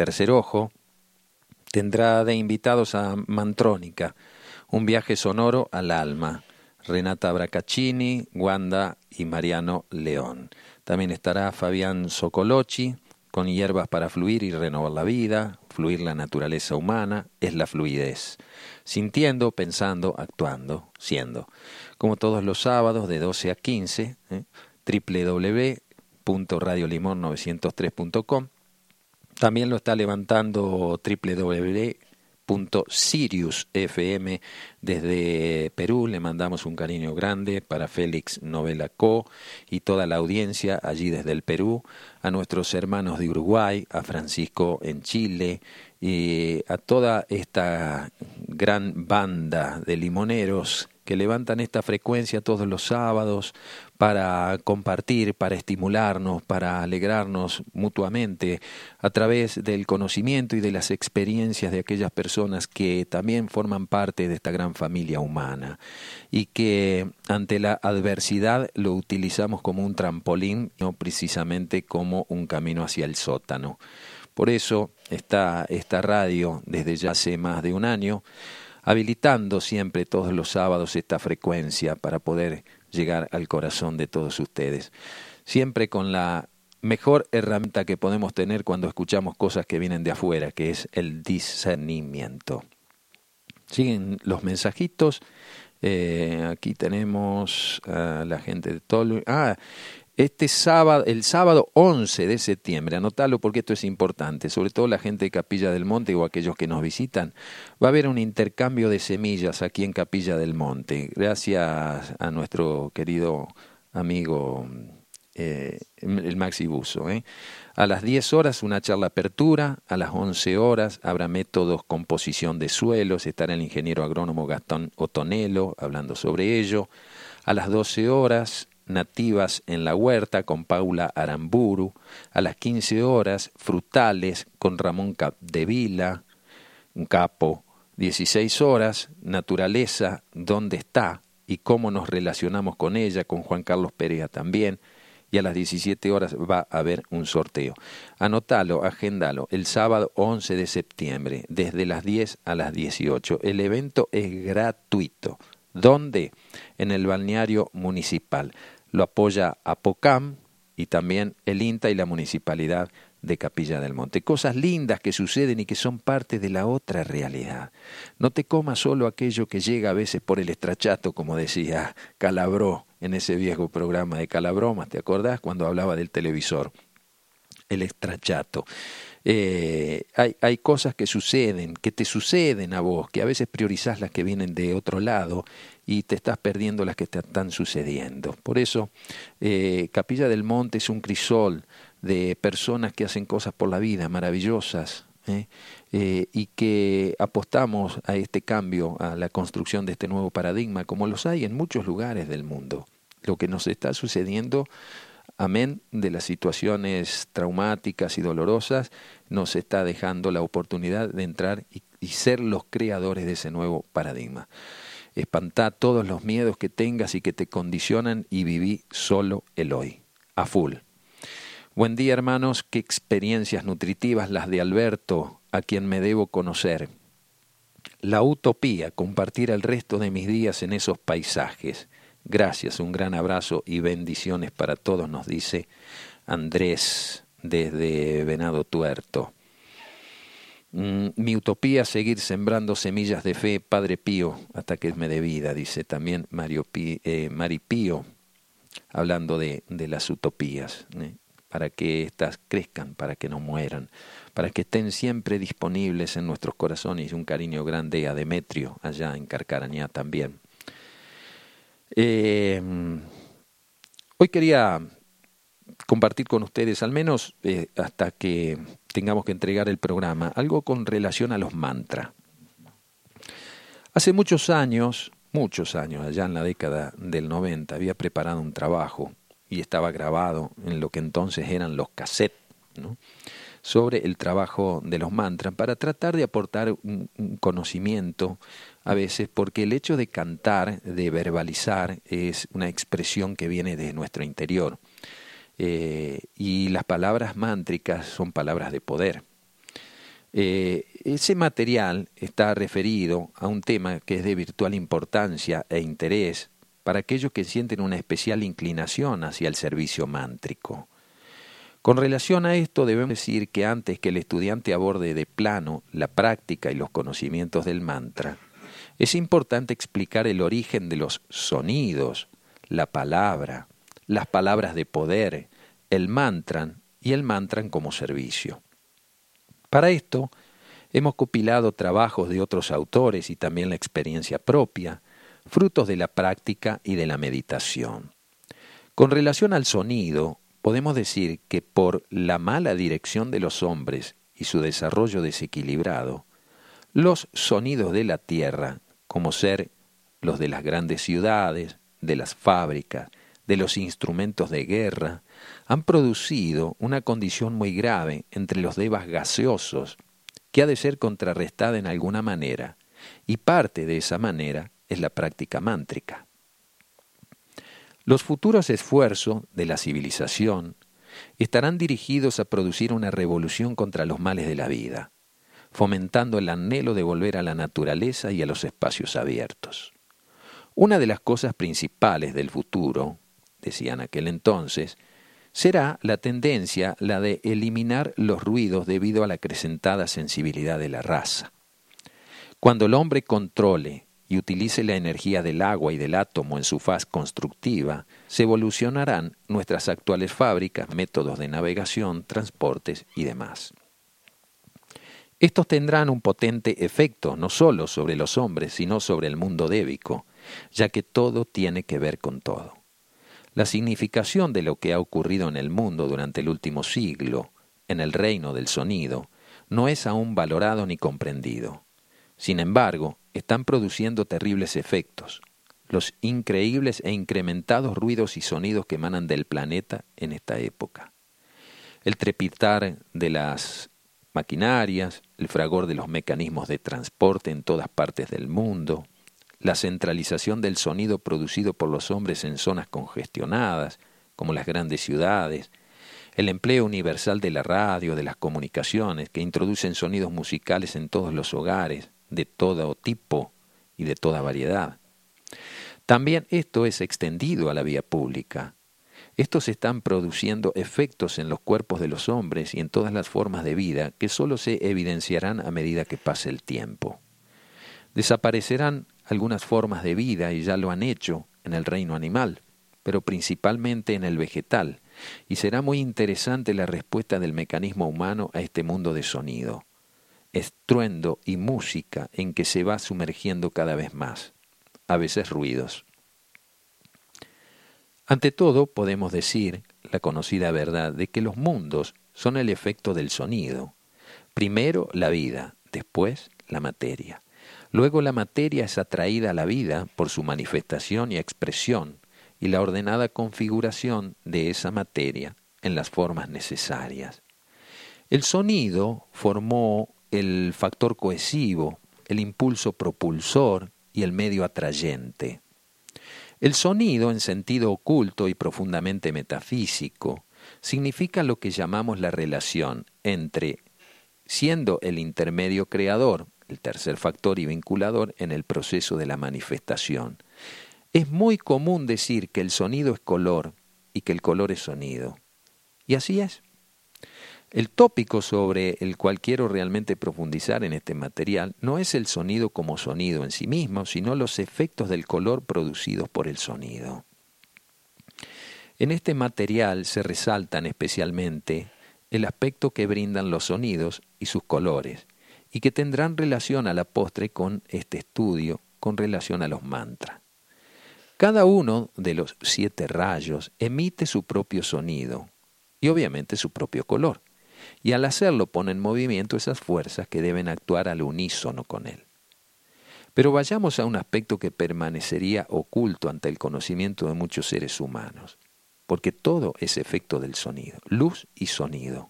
Tercer Ojo, tendrá de invitados a Mantrónica, un viaje sonoro al alma, Renata Bracaccini, Wanda y Mariano León. También estará Fabián Socolochi, con hierbas para fluir y renovar la vida, fluir la naturaleza humana, es la fluidez. Sintiendo, pensando, actuando, siendo. Como todos los sábados de 12 a 15, ¿eh? www.radiolimón903.com. También lo está levantando www.sirius FM desde Perú. Le mandamos un cariño grande para Félix Novela Co y toda la audiencia allí desde el Perú, a nuestros hermanos de Uruguay, a Francisco en Chile y a toda esta gran banda de limoneros que levantan esta frecuencia todos los sábados para compartir, para estimularnos, para alegrarnos mutuamente a través del conocimiento y de las experiencias de aquellas personas que también forman parte de esta gran familia humana y que ante la adversidad lo utilizamos como un trampolín, no precisamente como un camino hacia el sótano. Por eso está esta radio desde ya hace más de un año habilitando siempre todos los sábados esta frecuencia para poder llegar al corazón de todos ustedes. Siempre con la mejor herramienta que podemos tener cuando escuchamos cosas que vienen de afuera, que es el discernimiento. Siguen los mensajitos. Eh, aquí tenemos a la gente de todo. Ah, este sábado, el sábado 11 de septiembre, anotalo porque esto es importante, sobre todo la gente de Capilla del Monte o aquellos que nos visitan, va a haber un intercambio de semillas aquí en Capilla del Monte, gracias a nuestro querido amigo eh, el Maxi Buso. ¿eh? A las 10 horas una charla apertura, a las 11 horas habrá métodos composición de suelos, estará el ingeniero agrónomo Gastón Otonelo hablando sobre ello. A las 12 horas nativas en la huerta con Paula Aramburu, a las 15 horas frutales con Ramón Capdevila, un capo, 16 horas naturaleza, dónde está y cómo nos relacionamos con ella, con Juan Carlos Perea también, y a las 17 horas va a haber un sorteo. Anotalo, agendalo, el sábado 11 de septiembre, desde las 10 a las 18. El evento es gratuito. ¿Dónde? En el balneario municipal lo apoya APOCAM y también el INTA y la Municipalidad de Capilla del Monte. Cosas lindas que suceden y que son parte de la otra realidad. No te comas solo aquello que llega a veces por el estrachato, como decía Calabró en ese viejo programa de Calabromas, ¿te acordás? Cuando hablaba del televisor. El estrachato. Eh, hay, hay, cosas que suceden, que te suceden a vos, que a veces priorizás las que vienen de otro lado y te estás perdiendo las que te están sucediendo. Por eso, eh, Capilla del Monte es un crisol de personas que hacen cosas por la vida maravillosas ¿eh? y que apostamos a este cambio, a la construcción de este nuevo paradigma, como los hay en muchos lugares del mundo. Lo que nos está sucediendo amén de las situaciones traumáticas y dolorosas, nos está dejando la oportunidad de entrar y, ser los creadores de ese nuevo paradigma. Espantá todos los miedos que tengas y que te condicionan y viví solo el hoy, a full. Buen día hermanos, qué experiencias nutritivas las de Alberto, a quien me debo conocer. La utopía, compartir el resto de mis días en esos paisajes Gracias, un gran abrazo y bendiciones para todos, nos dice Andrés desde Venado Tuerto. Mm, mi utopía seguir sembrando semillas de fe, Padre Pío, hasta que me dé vida, dice también Mario eh, Mari Pío, hablando de, de las utopías, ¿eh? para que éstas crezcan, para que no mueran, para que estén siempre disponibles en nuestros corazones. Un cariño grande a Demetrio, allá en Carcarañá también. Eh, hoy quería compartir con ustedes, al menos hasta que tengamos que entregar el programa, algo con relación a los mantras. Hace muchos años, muchos años, allá en la década del 90, había preparado un trabajo y estaba grabado en lo que entonces eran los cassettes, sobre el trabajo de los mantras para tratar de aportar un conocimiento a veces porque el hecho de cantar, de verbalizar, es una expresión que viene de nuestro interior. Eh, y las palabras mántricas son palabras de poder. Eh, ese material está referido a un tema que es de virtual importancia e interés para aquellos que sienten una especial inclinación hacia el servicio mántrico. Con relación a esto debemos decir que antes que el estudiante aborde de plano la práctica y los conocimientos del mantra, es importante explicar el origen de los sonidos, la palabra, las palabras de poder, el mantra y el mantra como servicio. Para esto, hemos compilado trabajos de otros autores y también la experiencia propia, frutos de la práctica y de la meditación. Con relación al sonido, podemos decir que por la mala dirección de los hombres y su desarrollo desequilibrado, los sonidos de la tierra, como ser los de las grandes ciudades, de las fábricas, de los instrumentos de guerra, han producido una condición muy grave entre los devas gaseosos, que ha de ser contrarrestada en alguna manera, y parte de esa manera es la práctica mántrica. Los futuros esfuerzos de la civilización estarán dirigidos a producir una revolución contra los males de la vida, fomentando el anhelo de volver a la naturaleza y a los espacios abiertos. Una de las cosas principales del futuro, decían aquel entonces, será la tendencia la de eliminar los ruidos debido a la acrecentada sensibilidad de la raza. Cuando el hombre controle y utilice la energía del agua y del átomo en su faz constructiva, se evolucionarán nuestras actuales fábricas, métodos de navegación, transportes y demás. Estos tendrán un potente efecto no solo sobre los hombres, sino sobre el mundo débico, ya que todo tiene que ver con todo. La significación de lo que ha ocurrido en el mundo durante el último siglo, en el reino del sonido, no es aún valorado ni comprendido. Sin embargo, están produciendo terribles efectos, los increíbles e incrementados ruidos y sonidos que emanan del planeta en esta época. El trepitar de las maquinarias, el fragor de los mecanismos de transporte en todas partes del mundo, la centralización del sonido producido por los hombres en zonas congestionadas, como las grandes ciudades, el empleo universal de la radio, de las comunicaciones, que introducen sonidos musicales en todos los hogares, de todo tipo y de toda variedad. También esto es extendido a la vía pública. Estos están produciendo efectos en los cuerpos de los hombres y en todas las formas de vida que sólo se evidenciarán a medida que pase el tiempo. Desaparecerán algunas formas de vida y ya lo han hecho en el reino animal, pero principalmente en el vegetal, y será muy interesante la respuesta del mecanismo humano a este mundo de sonido, estruendo y música en que se va sumergiendo cada vez más, a veces ruidos. Ante todo, podemos decir la conocida verdad de que los mundos son el efecto del sonido. Primero la vida, después la materia. Luego la materia es atraída a la vida por su manifestación y expresión y la ordenada configuración de esa materia en las formas necesarias. El sonido formó el factor cohesivo, el impulso propulsor y el medio atrayente. El sonido, en sentido oculto y profundamente metafísico, significa lo que llamamos la relación entre siendo el intermedio creador el tercer factor y vinculador en el proceso de la manifestación. Es muy común decir que el sonido es color y que el color es sonido. Y así es. El tópico sobre el cual quiero realmente profundizar en este material no es el sonido como sonido en sí mismo, sino los efectos del color producidos por el sonido. En este material se resaltan especialmente el aspecto que brindan los sonidos y sus colores, y que tendrán relación a la postre con este estudio, con relación a los mantras. Cada uno de los siete rayos emite su propio sonido y obviamente su propio color, y al hacerlo pone en movimiento esas fuerzas que deben actuar al unísono con él. Pero vayamos a un aspecto que permanecería oculto ante el conocimiento de muchos seres humanos, porque todo es efecto del sonido, luz y sonido.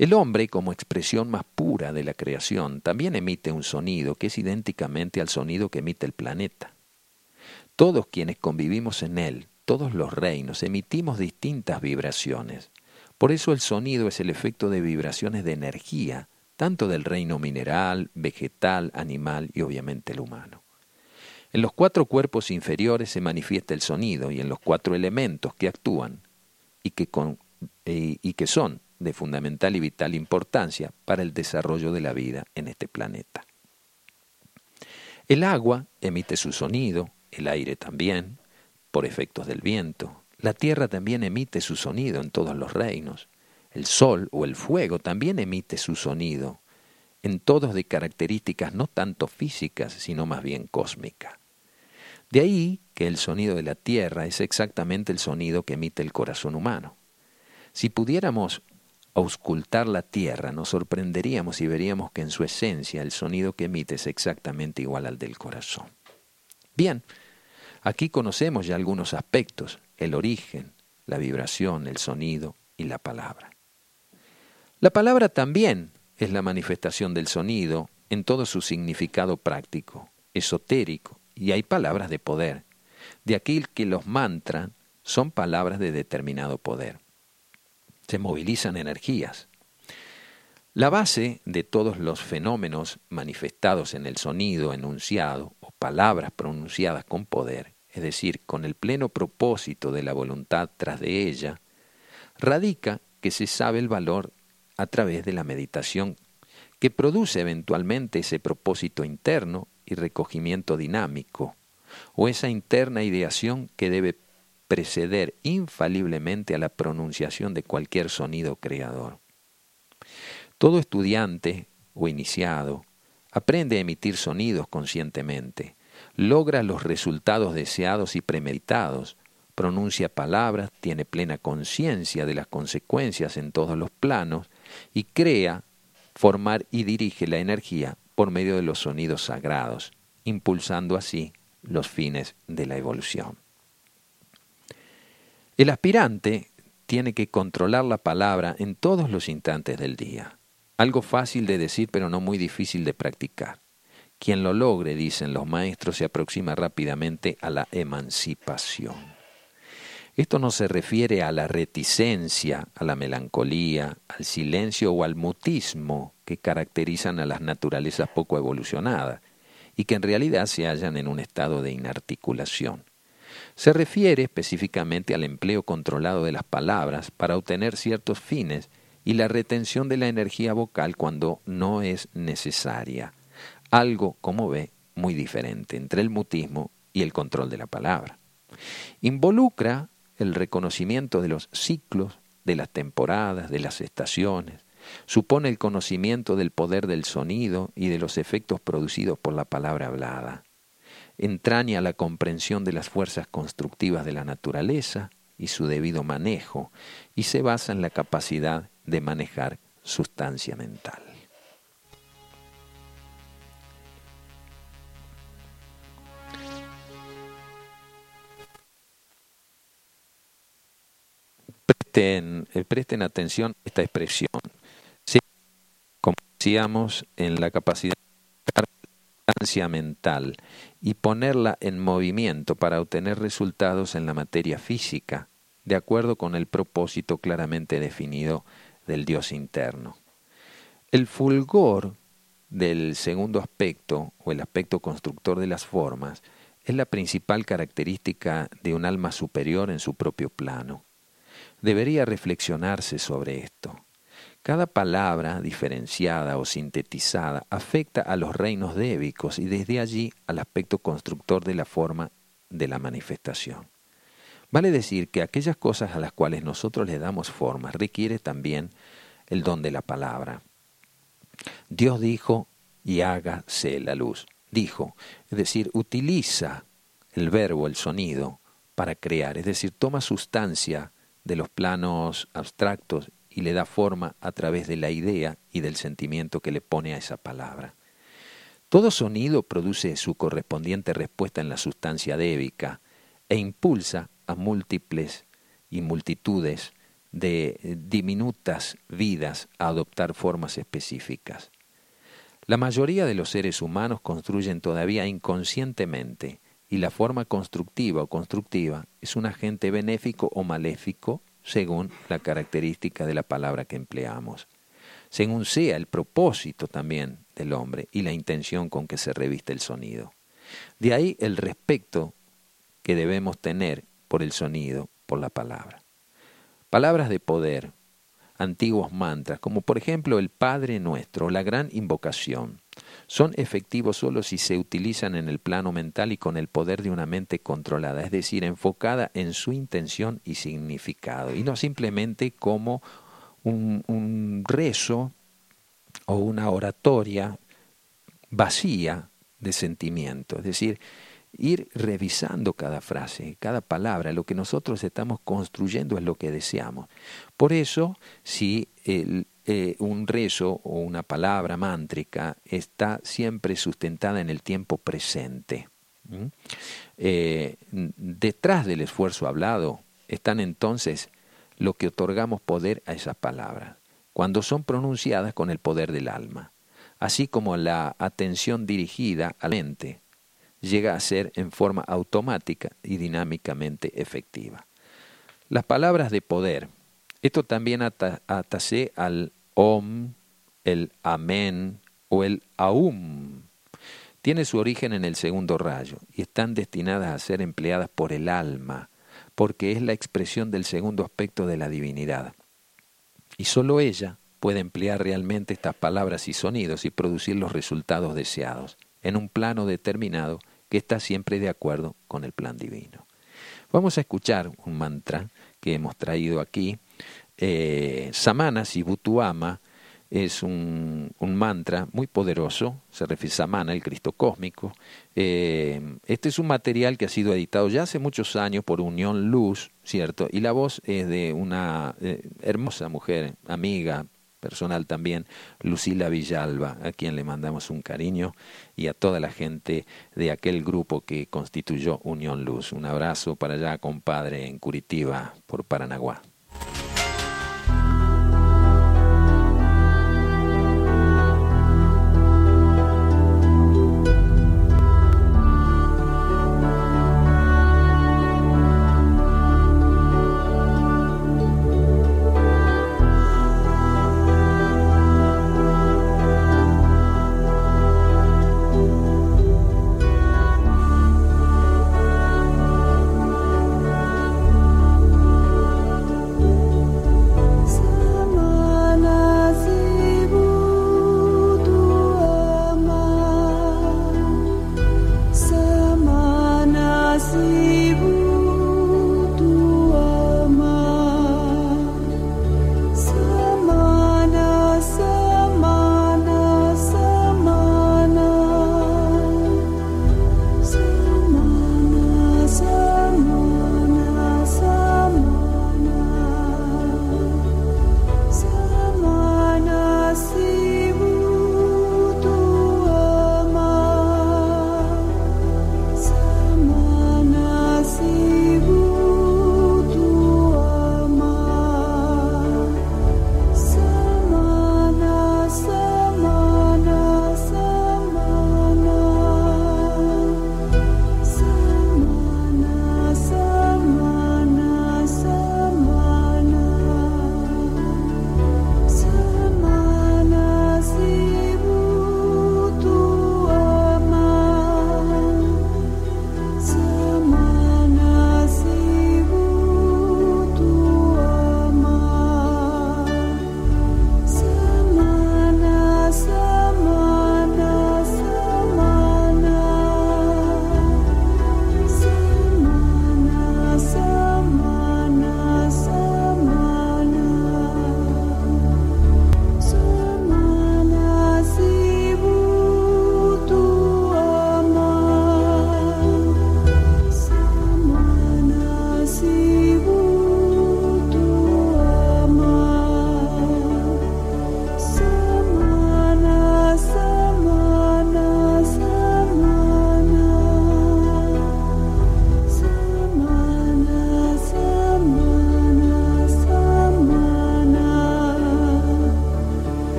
El hombre, como expresión más pura de la creación, también emite un sonido que es idénticamente al sonido que emite el planeta. Todos quienes convivimos en él, todos los reinos, emitimos distintas vibraciones. Por eso el sonido es el efecto de vibraciones de energía tanto del reino mineral, vegetal, animal y obviamente el humano. En los cuatro cuerpos inferiores se manifiesta el sonido y en los cuatro elementos que actúan y que, eh, y que son de fundamental y vital importancia para el desarrollo de la vida en este planeta. El agua emite su sonido, el aire también, por efectos del viento. La tierra también emite su sonido en todos los reinos. El sol o el fuego también emite su sonido, en todos de características no tanto físicas, sino más bien cósmicas. De ahí que el sonido de la tierra es exactamente el sonido que emite el corazón humano. Si pudiéramos auscultar la tierra, nos sorprenderíamos y veríamos que en su esencia el sonido que emite es exactamente igual al del corazón. Bien, aquí conocemos ya algunos aspectos, el origen, la vibración, el sonido y la palabra. La palabra también es la manifestación del sonido en todo su significado práctico, esotérico, y hay palabras de poder. De aquí que los mantras son palabras de determinado poder se movilizan energías. La base de todos los fenómenos manifestados en el sonido enunciado o palabras pronunciadas con poder, es decir, con el pleno propósito de la voluntad tras de ella, radica que se sabe el valor a través de la meditación que produce eventualmente ese propósito interno y recogimiento dinámico, o esa interna ideación que debe preceder infaliblemente a la pronunciación de cualquier sonido creador. Todo estudiante o iniciado aprende a emitir sonidos conscientemente, logra los resultados deseados y premeditados, pronuncia palabras, tiene plena conciencia de las consecuencias en todos los planos y crea, formar y dirige la energía por medio de los sonidos sagrados, impulsando así los fines de la evolución. El aspirante tiene que controlar la palabra en todos los instantes del día. Algo fácil de decir pero no muy difícil de practicar. Quien lo logre, dicen los maestros, se aproxima rápidamente a la emancipación. Esto no se refiere a la reticencia, a la melancolía, al silencio o al mutismo que caracterizan a las naturalezas poco evolucionadas y que en realidad se hallan en un estado de inarticulación. Se refiere específicamente al empleo controlado de las palabras para obtener ciertos fines y la retención de la energía vocal cuando no es necesaria. Algo, como ve, muy diferente entre el mutismo y el control de la palabra. Involucra el reconocimiento de los ciclos, de las temporadas, de las estaciones. Supone el conocimiento del poder del sonido y de los efectos producidos por la palabra hablada entraña la comprensión de las fuerzas constructivas de la naturaleza y su debido manejo, y se basa en la capacidad de manejar sustancia mental. Presten, eh, atención a esta expresión. como decíamos, en la capacidad mental y ponerla en movimiento para obtener resultados en la materia física, de acuerdo con el propósito claramente definido del Dios interno. El fulgor del segundo aspecto, o el aspecto constructor de las formas, es la principal característica de un alma superior en su propio plano. Debería reflexionarse sobre esto. Cada palabra diferenciada o sintetizada afecta a los reinos débicos y desde allí al aspecto constructor de la forma de la manifestación. Vale decir que aquellas cosas a las cuales nosotros le damos forma requiere también el don de la palabra. Dios dijo y hágase la luz. Dijo, es decir, utiliza el verbo, el sonido, para crear, es decir, toma sustancia de los planos abstractos y le da forma a través de la idea y del sentimiento que le pone a esa palabra. Todo sonido produce su correspondiente respuesta en la sustancia débica e impulsa a múltiples y multitudes de diminutas vidas a adoptar formas específicas. La mayoría de los seres humanos construyen todavía inconscientemente y la forma constructiva o constructiva es un agente benéfico o maléfico según la característica de la palabra que empleamos. según sea el propósito también del hombre y la intención con que se reviste el sonido. De ahí el respeto que debemos tener por el sonido, por la palabra. Palabras de poder, antiguos mantras, como por ejemplo el Padre Nuestro, la gran invocación, son efectivos solo si se utilizan en el plano mental y con el poder de una mente controlada, es decir, enfocada en su intención y significado, y no simplemente como un, rezo o una oratoria vacía de sentimiento, es decir, ir revisando cada frase, cada palabra, lo que nosotros estamos construyendo es lo que deseamos. Por eso, si eh, un rezo o una palabra mántrica está siempre sustentada en el tiempo presente, eh, detrás del esfuerzo hablado están entonces lo que otorgamos poder a esas palabras, cuando son pronunciadas con el poder del alma, así como la atención dirigida a la mente llega a ser en forma automática y dinámicamente efectiva. Las palabras de poder, esto también atase al om, el amén o el aum. Tiene su origen en el segundo rayo y están destinadas a ser empleadas por el alma, porque es la expresión del segundo aspecto de la divinidad. Y sólo ella puede emplear realmente estas palabras y sonidos y producir los resultados deseados en un plano determinado que está siempre de acuerdo con el plan divino. Vamos a escuchar un mantra que hemos traído aquí. Eh, Samana Sibutuama es un, mantra muy poderoso, se refiere a Samana, el Cristo cósmico. Eh, este es un material que ha sido editado ya hace muchos años por Unión Luz, ¿cierto? Y la voz es de una eh, hermosa mujer, amiga, personal también, Lucila Villalba, a quien le mandamos un cariño, y a toda la gente de aquel grupo que constituyó Unión Luz. Un abrazo para allá, compadre, en Curitiba, por Paranaguá.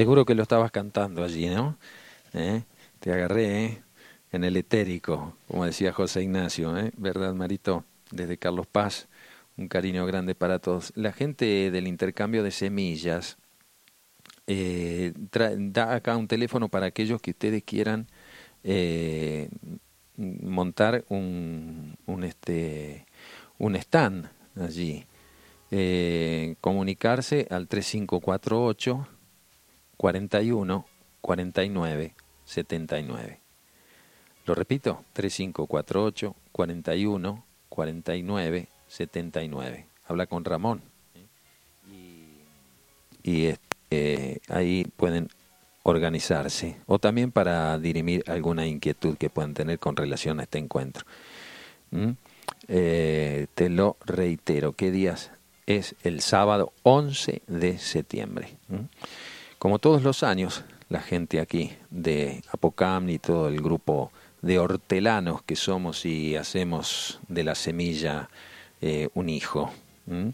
Seguro que lo estabas cantando allí, ¿no? ¿Eh? Te agarré ¿eh? en el etérico, como decía José Ignacio, ¿eh? ¿verdad, Marito? Desde Carlos Paz, un cariño grande para todos. La gente del intercambio de semillas eh, da acá un teléfono para aquellos que ustedes quieran montar un, un, este, stand allí. Comunicarse al 3548 41 49 79. Lo repito, 3548 41 49 79. Habla con Ramón. Y, este, ahí pueden organizarse o también para dirimir alguna inquietud que puedan tener con relación a este encuentro. Eh, te lo reitero, ¿qué días? Es el sábado 11 de septiembre. Como todos los años, la gente aquí de Apocam y todo el grupo de hortelanos que somos y hacemos de la semilla eh, un hijo. Eh,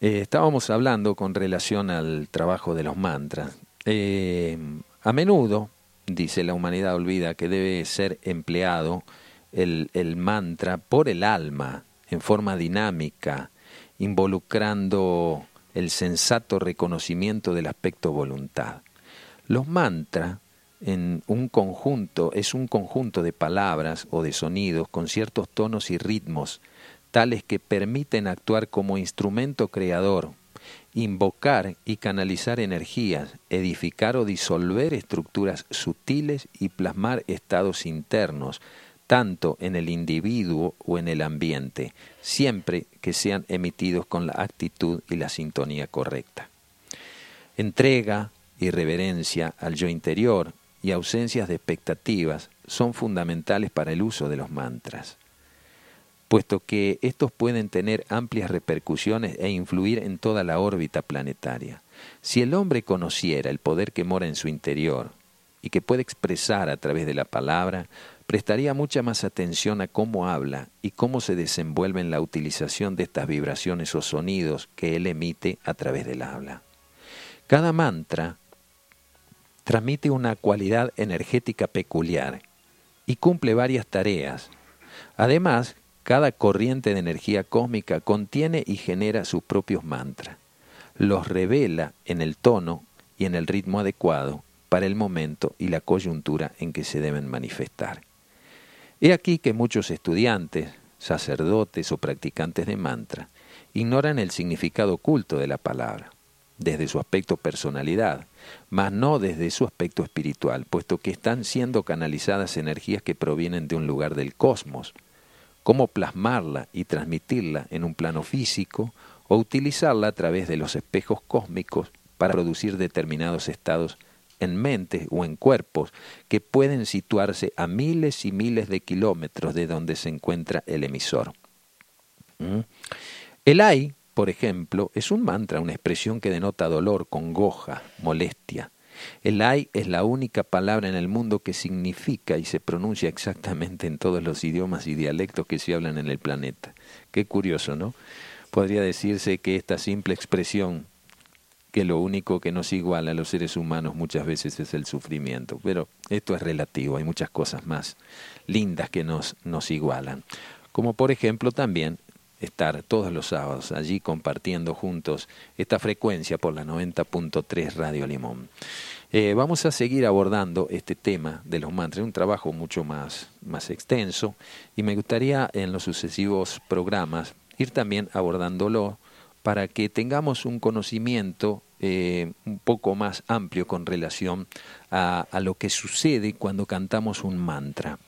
estábamos hablando con relación al trabajo de los mantras. Eh, a menudo, dice la humanidad olvida, que debe ser empleado el mantra por el alma, en forma dinámica, involucrando el sensato reconocimiento del aspecto voluntad. Los mantras en un conjunto, es un conjunto de palabras o de sonidos con ciertos tonos y ritmos, tales que permiten actuar como instrumento creador, invocar y canalizar energías, edificar o disolver estructuras sutiles y plasmar estados internos, tanto en el individuo o en el ambiente, siempre que sean emitidos con la actitud y la sintonía correcta. Entrega y reverencia al yo interior, y ausencias de expectativas son fundamentales para el uso de los mantras, puesto que estos pueden tener amplias repercusiones e influir en toda la órbita planetaria. Si el hombre conociera el poder que mora en su interior y que puede expresar a través de la palabra, prestaría mucha más atención a cómo habla y cómo se desenvuelve en la utilización de estas vibraciones o sonidos que él emite a través del habla. Cada mantra transmite una cualidad energética peculiar y cumple varias tareas. Además, cada corriente de energía cósmica contiene y genera sus propios mantras. Los revela en el tono y en el ritmo adecuado para el momento y la coyuntura en que se deben manifestar. He aquí que muchos estudiantes, sacerdotes o practicantes de mantra ignoran el significado oculto de la palabra, desde su aspecto personalidad, mas no desde su aspecto espiritual, puesto que están siendo canalizadas energías que provienen de un lugar del cosmos. Cómo plasmarla y transmitirla en un plano físico o utilizarla a través de los espejos cósmicos para producir determinados estados en mentes o en cuerpos que pueden situarse a miles y miles de kilómetros de donde se encuentra el emisor. ¿Mm? El AI por ejemplo, es un mantra, una expresión que denota dolor, congoja, molestia. El ay es la única palabra en el mundo que significa y se pronuncia exactamente en todos los idiomas y dialectos que se hablan en el planeta. Qué curioso, ¿no? Podría decirse que esta simple expresión, que lo único que nos iguala a los seres humanos muchas veces es el sufrimiento, pero esto es relativo, hay muchas cosas más lindas que nos, nos igualan. Como por ejemplo también estar todos los sábados allí compartiendo juntos esta frecuencia por la 90.3 Radio Limón. Eh, vamos a seguir abordando este tema de los mantras, un trabajo mucho más, más extenso y me gustaría en los sucesivos programas ir también abordándolo para que tengamos un conocimiento eh, un poco más amplio con relación a, a lo que sucede cuando cantamos un mantra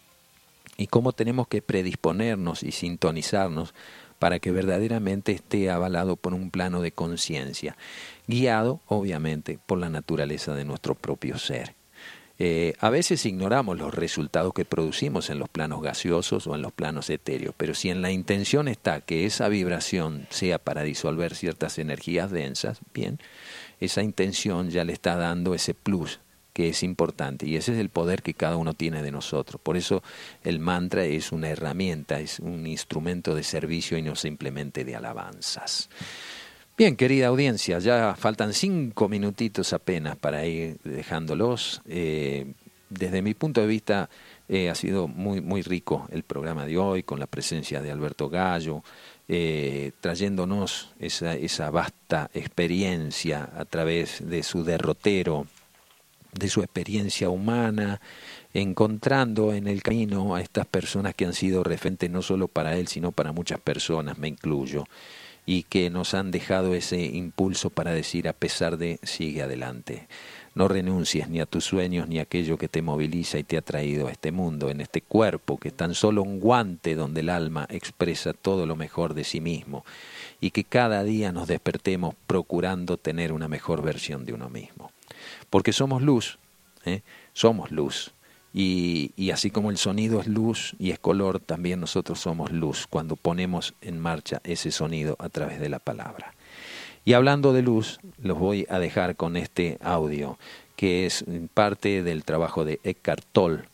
y cómo tenemos que predisponernos y sintonizarnos para que verdaderamente esté avalado por un plano de conciencia, guiado obviamente por la naturaleza de nuestro propio ser. Eh, a veces ignoramos los resultados que producimos en los planos gaseosos o en los planos etéreos, pero si en la intención está que esa vibración sea para disolver ciertas energías densas, bien, esa intención ya le está dando ese plus que es importante y ese es el poder que cada uno tiene de nosotros. Por eso el mantra es una herramienta, es un instrumento de servicio y no simplemente de alabanzas. Bien, querida audiencia, ya faltan cinco minutitos apenas para ir dejándolos. Eh, desde mi punto de vista, eh, ha sido muy, muy rico el programa de hoy con la presencia de Alberto Gallo, eh, trayéndonos esa, esa vasta experiencia a través de su derrotero, de su experiencia humana, encontrando en el camino a estas personas que han sido referentes no solo para él, sino para muchas personas, me incluyo y que nos han dejado ese impulso para decir a pesar de sigue adelante. No renuncies ni a tus sueños ni a aquello que te moviliza y te ha traído a este mundo, en este cuerpo que es tan solo un guante donde el alma expresa todo lo mejor de sí mismo y que cada día nos despertemos procurando tener una mejor versión de uno mismo. Porque somos luz, ¿eh? somos luz y, así como el sonido es luz y es color, también nosotros somos luz cuando ponemos en marcha ese sonido a través de la palabra. Y hablando de luz, los voy a dejar con este audio, que es parte del trabajo de Eckhart Tolle,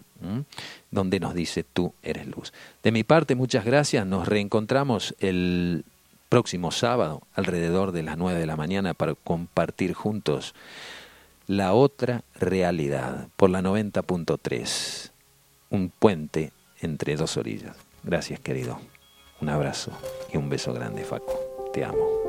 donde nos dice, tú eres luz. De mi parte, muchas gracias. Nos reencontramos el próximo sábado alrededor de las nueve de la mañana para compartir juntos la otra realidad por la 90.3. Un puente entre dos orillas. Gracias, querido. Un abrazo y un beso grande, Facu. Te amo.